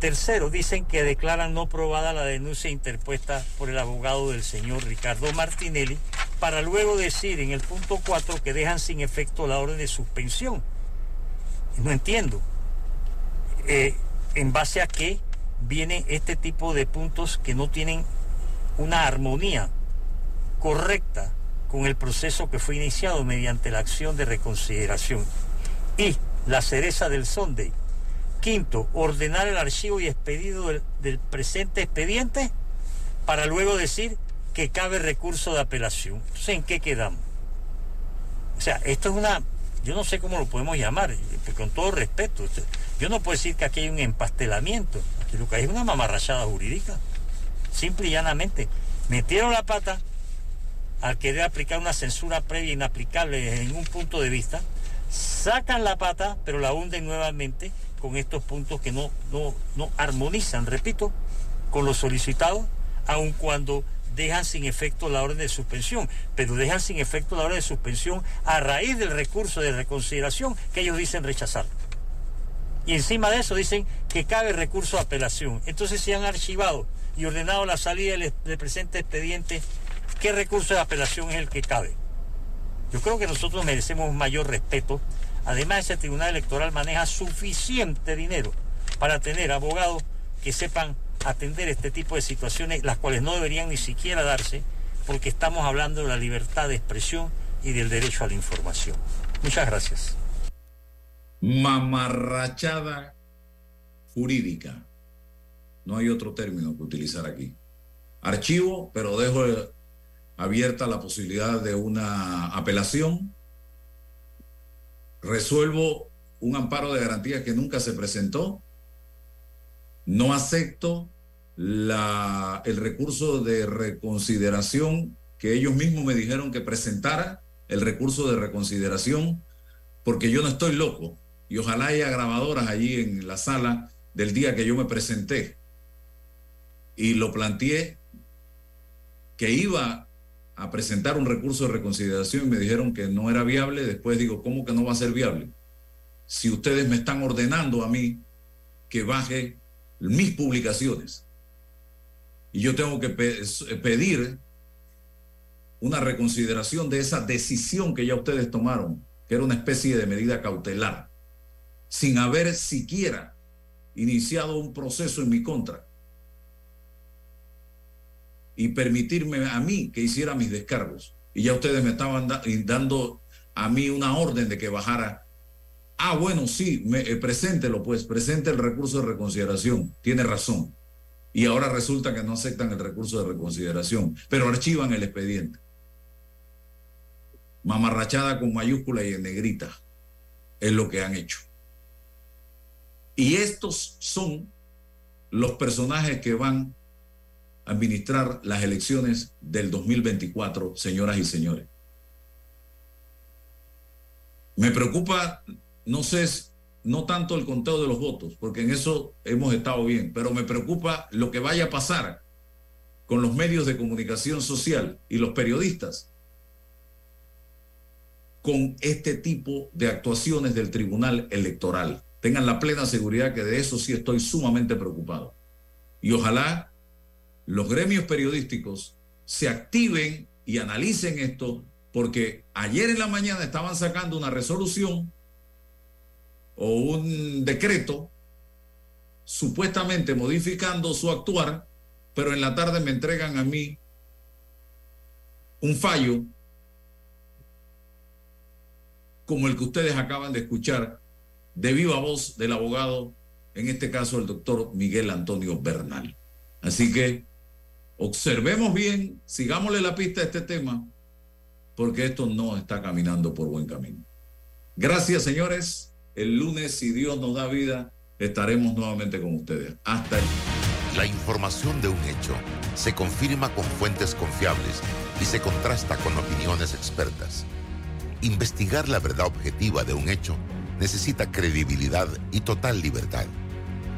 Tercero, dicen que declaran no probada la denuncia interpuesta por el abogado del señor Ricardo Martinelli, para luego decir en el punto 4 que dejan sin efecto la orden de suspensión. No entiendo. Eh, ¿En base a qué viene este tipo de puntos que no tienen una armonía correcta con el proceso que fue iniciado mediante la acción de reconsideración? Y la cereza del Sunday. Quinto, ordenar el archivo y expedido del, presente expediente para luego decir que cabe recurso de apelación. Entonces, ¿en qué quedamos? O sea, esto es una yo no sé cómo lo podemos llamar, con todo respeto. Yo no puedo decir que aquí hay un empastelamiento, aquí lo hay es una mamarrachada jurídica. Simple y llanamente. Metieron la pata al querer aplicar una censura previa inaplicable en un punto de vista, sacan la pata, pero la hunden nuevamente con estos puntos que no, no, no armonizan, repito, con lo solicitado, aun cuando dejan sin efecto la orden de suspensión, pero dejan sin efecto la orden de suspensión a raíz del recurso de reconsideración que ellos dicen rechazar. Y encima de eso dicen que cabe recurso de apelación. Entonces si han archivado y ordenado la salida del presente expediente, ¿qué recurso de apelación es el que cabe? Yo creo que nosotros merecemos mayor respeto. Además, ese tribunal electoral maneja suficiente dinero para tener abogados que sepan atender este tipo de situaciones, las cuales no deberían ni siquiera darse, porque estamos hablando de la libertad de expresión y del derecho a la información. Muchas gracias. Mamarrachada jurídica. No hay otro término que utilizar aquí. Archivo, pero dejo abierta la posibilidad de una apelación. Resuelvo un amparo de garantía que nunca se presentó no acepto la, el recurso de reconsideración que ellos mismos me dijeron que presentara, el recurso de reconsideración, porque yo no estoy loco y ojalá haya grabadoras allí en la sala del día que yo me presenté y lo planteé que iba a presentar un recurso de reconsideración y me dijeron que no era viable, después digo, ¿cómo que no va a ser viable? Si ustedes me están ordenando a mí que baje mis publicaciones. Y yo tengo que pedir una reconsideración de esa decisión que ya ustedes tomaron, que era una especie de medida cautelar. sin haber siquiera iniciado un proceso en mi contra y permitirme a mí que hiciera mis descargos. Y ya ustedes me estaban dando a mí una orden de que bajara. Ah, bueno, sí, me, eh, preséntelo pues, presente el recurso de reconsideración. Tiene razón. Y ahora resulta que no aceptan el recurso de reconsideración, pero archivan el expediente. Mamarrachada con mayúscula y en negrita es lo que han hecho. Y estos son los personajes que van administrar las elecciones del 2024, señoras y señores. Me preocupa, no sé, no tanto el conteo de los votos, porque en eso hemos estado bien, pero me preocupa lo que vaya a pasar con los medios de comunicación social y los periodistas con este tipo de actuaciones del Tribunal Electoral. Tengan la plena seguridad que de eso sí estoy sumamente preocupado. Y ojalá los gremios periodísticos se activen y analicen esto, porque ayer en la mañana estaban sacando una resolución o un decreto supuestamente modificando su actuar, pero en la tarde me entregan a mí un fallo como el que ustedes acaban de escuchar de viva voz del abogado, en este caso el doctor Miguel Antonio Bernal. Así que observemos bien, sigámosle la pista a este tema, porque esto no está caminando por buen camino. Gracias, señores. El lunes, si Dios nos da vida, estaremos nuevamente con ustedes. Hasta el... La información de un hecho se confirma con fuentes confiables y se contrasta con opiniones expertas. Investigar la verdad objetiva de un hecho necesita credibilidad y total libertad.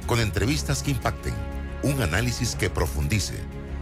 Con entrevistas que impacten, un análisis que profundice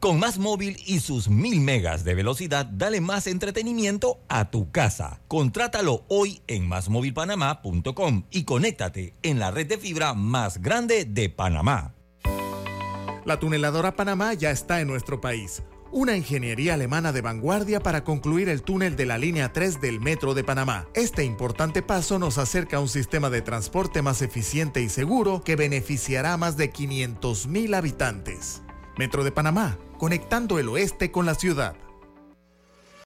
Con Más Móvil y sus mil megas de velocidad, dale más entretenimiento a tu casa. Contrátalo hoy en másmóvilpanamá.com y conéctate en la red de fibra más grande de Panamá. La tuneladora Panamá ya está en nuestro país. Una ingeniería alemana de vanguardia para concluir el túnel de la línea 3 del Metro de Panamá. Este importante paso nos acerca a un sistema de transporte más eficiente y seguro que beneficiará a más de 500 mil habitantes. Metro de Panamá, conectando el oeste con la ciudad.